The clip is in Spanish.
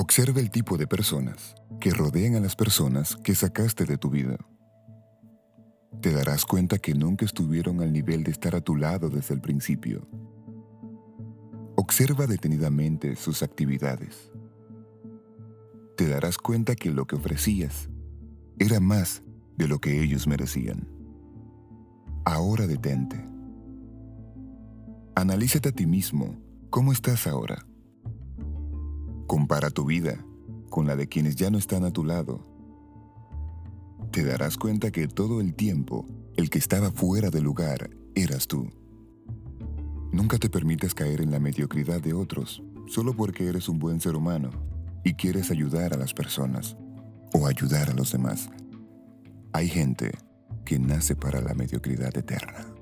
Observa el tipo de personas que rodean a las personas que sacaste de tu vida. Te darás cuenta que nunca estuvieron al nivel de estar a tu lado desde el principio. Observa detenidamente sus actividades. Te darás cuenta que lo que ofrecías era más de lo que ellos merecían. Ahora detente. Analízate a ti mismo. ¿Cómo estás ahora? Compara tu vida con la de quienes ya no están a tu lado. Te darás cuenta que todo el tiempo el que estaba fuera de lugar eras tú. Nunca te permites caer en la mediocridad de otros solo porque eres un buen ser humano y quieres ayudar a las personas o ayudar a los demás. Hay gente que nace para la mediocridad eterna.